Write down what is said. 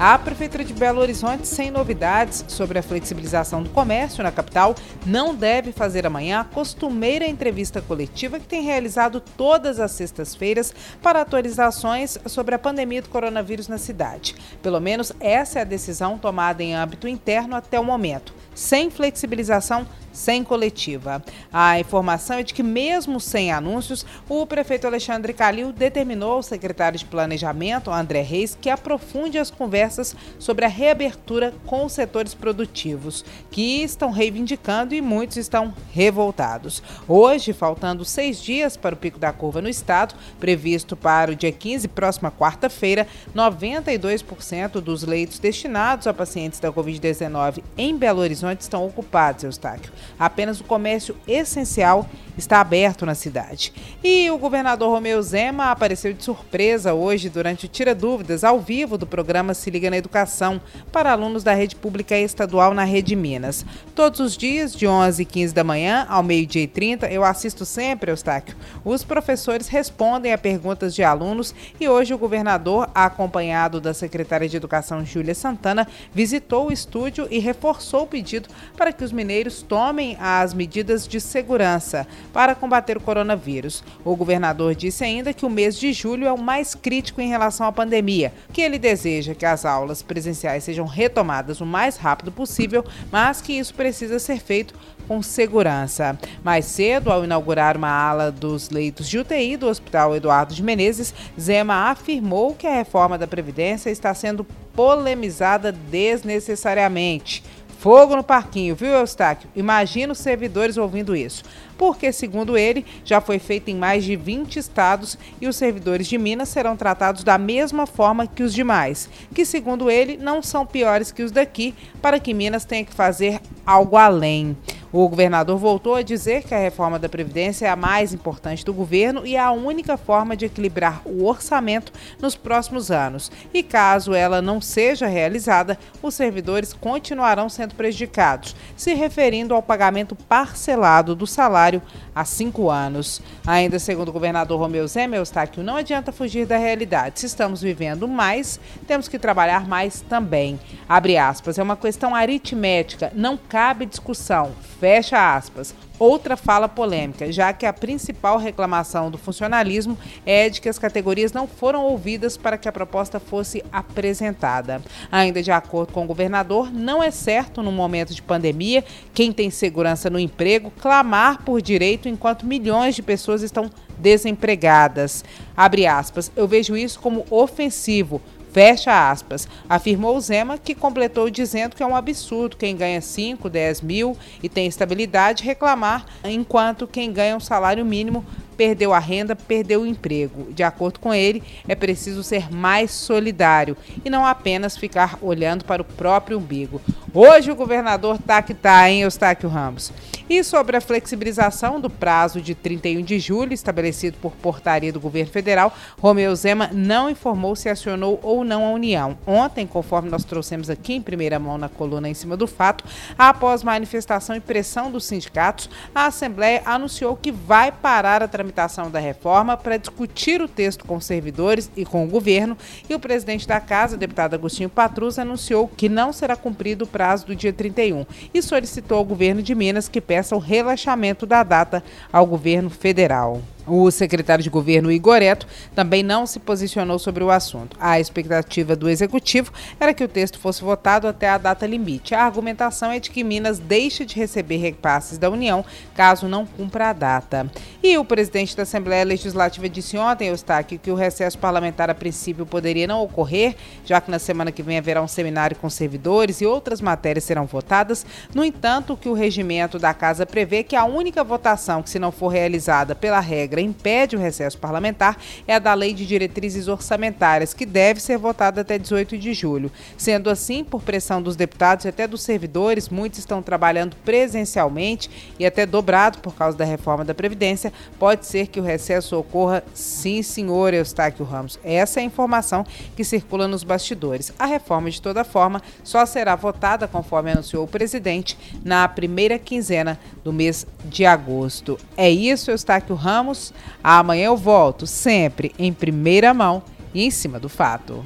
A Prefeitura de Belo Horizonte, sem novidades sobre a flexibilização do comércio na capital, não deve fazer amanhã a costumeira entrevista coletiva que tem realizado todas as sextas-feiras para atualizações sobre a pandemia do coronavírus na cidade. Pelo menos essa é a decisão tomada em âmbito interno até o momento. Sem flexibilização, sem coletiva. A informação é de que, mesmo sem anúncios, o prefeito Alexandre Calil determinou ao secretário de Planejamento, André Reis, que aprofunde as conversas sobre a reabertura com os setores produtivos, que estão reivindicando e muitos estão revoltados. Hoje, faltando seis dias para o pico da curva no estado, previsto para o dia 15, próxima quarta-feira, 92% dos leitos destinados a pacientes da Covid-19 em Belo Horizonte estão ocupados, Eustáquio apenas o comércio essencial está aberto na cidade. E o governador Romeu Zema apareceu de surpresa hoje durante o Tira Dúvidas ao vivo do programa Se Liga na Educação para alunos da rede pública estadual na Rede Minas. Todos os dias, de 11 e 15 da manhã ao meio-dia e 30, eu assisto sempre, Eustáquio. Os professores respondem a perguntas de alunos e hoje o governador, acompanhado da secretária de Educação Júlia Santana, visitou o estúdio e reforçou o pedido para que os mineiros tomem as medidas de segurança para combater o coronavírus. O governador disse ainda que o mês de julho é o mais crítico em relação à pandemia, que ele deseja que as aulas presenciais sejam retomadas o mais rápido possível, mas que isso precisa ser feito com segurança. Mais cedo, ao inaugurar uma ala dos leitos de UTI do Hospital Eduardo de Menezes, Zema afirmou que a reforma da Previdência está sendo polemizada desnecessariamente. Fogo no parquinho, viu, Eustáquio? Imagina os servidores ouvindo isso. Porque, segundo ele, já foi feito em mais de 20 estados e os servidores de Minas serão tratados da mesma forma que os demais, que, segundo ele, não são piores que os daqui, para que Minas tenha que fazer algo além. O governador voltou a dizer que a reforma da Previdência é a mais importante do governo e é a única forma de equilibrar o orçamento nos próximos anos. E caso ela não seja realizada, os servidores continuarão sendo prejudicados, se referindo ao pagamento parcelado do salário há cinco anos. Ainda segundo o governador Romeu Zé Eustáquio, não adianta fugir da realidade. Se estamos vivendo mais, temos que trabalhar mais também. Abre aspas, é uma questão aritmética, não cabe discussão Fecha aspas. Outra fala polêmica, já que a principal reclamação do funcionalismo é de que as categorias não foram ouvidas para que a proposta fosse apresentada. Ainda de acordo com o governador, não é certo, no momento de pandemia, quem tem segurança no emprego clamar por direito enquanto milhões de pessoas estão desempregadas. Abre aspas, eu vejo isso como ofensivo Fecha aspas. Afirmou Zema, que completou dizendo que é um absurdo quem ganha 5, 10 mil e tem estabilidade reclamar, enquanto quem ganha um salário mínimo perdeu a renda, perdeu o emprego. De acordo com ele, é preciso ser mais solidário e não apenas ficar olhando para o próprio umbigo. Hoje o governador tá que tá, hein, Eustáquio Ramos? E sobre a flexibilização do prazo de 31 de julho, estabelecido por portaria do governo federal, Romeu Zema não informou se acionou ou não a União. Ontem, conforme nós trouxemos aqui em primeira mão na coluna em cima do fato, após manifestação e pressão dos sindicatos, a Assembleia anunciou que vai parar a tramitação da reforma para discutir o texto com os servidores e com o governo, e o presidente da casa, deputado Agostinho Patrus, anunciou que não será cumprido o prazo do dia 31 e solicitou ao governo de Minas que peça peça o relaxamento da data ao governo federal. O secretário de governo Igor Eto também não se posicionou sobre o assunto. A expectativa do executivo era que o texto fosse votado até a data limite. A argumentação é de que Minas deixa de receber repasses da União caso não cumpra a data. E o presidente da Assembleia Legislativa disse ontem, Eustáquio, que o recesso parlamentar a princípio poderia não ocorrer, já que na semana que vem haverá um seminário com servidores e outras matérias serão votadas. No entanto, que o regimento da casa prevê é que a única votação que, se não for realizada pela regra regra impede o recesso parlamentar é a da Lei de Diretrizes Orçamentárias, que deve ser votada até 18 de julho. Sendo assim, por pressão dos deputados e até dos servidores, muitos estão trabalhando presencialmente e até dobrado por causa da reforma da Previdência. Pode ser que o recesso ocorra, sim, senhor Eustáquio Ramos. Essa é a informação que circula nos bastidores. A reforma, de toda forma, só será votada, conforme anunciou o presidente, na primeira quinzena do mês de agosto. É isso, Eustáquio Ramos. Amanhã eu volto, sempre em primeira mão e em cima do fato.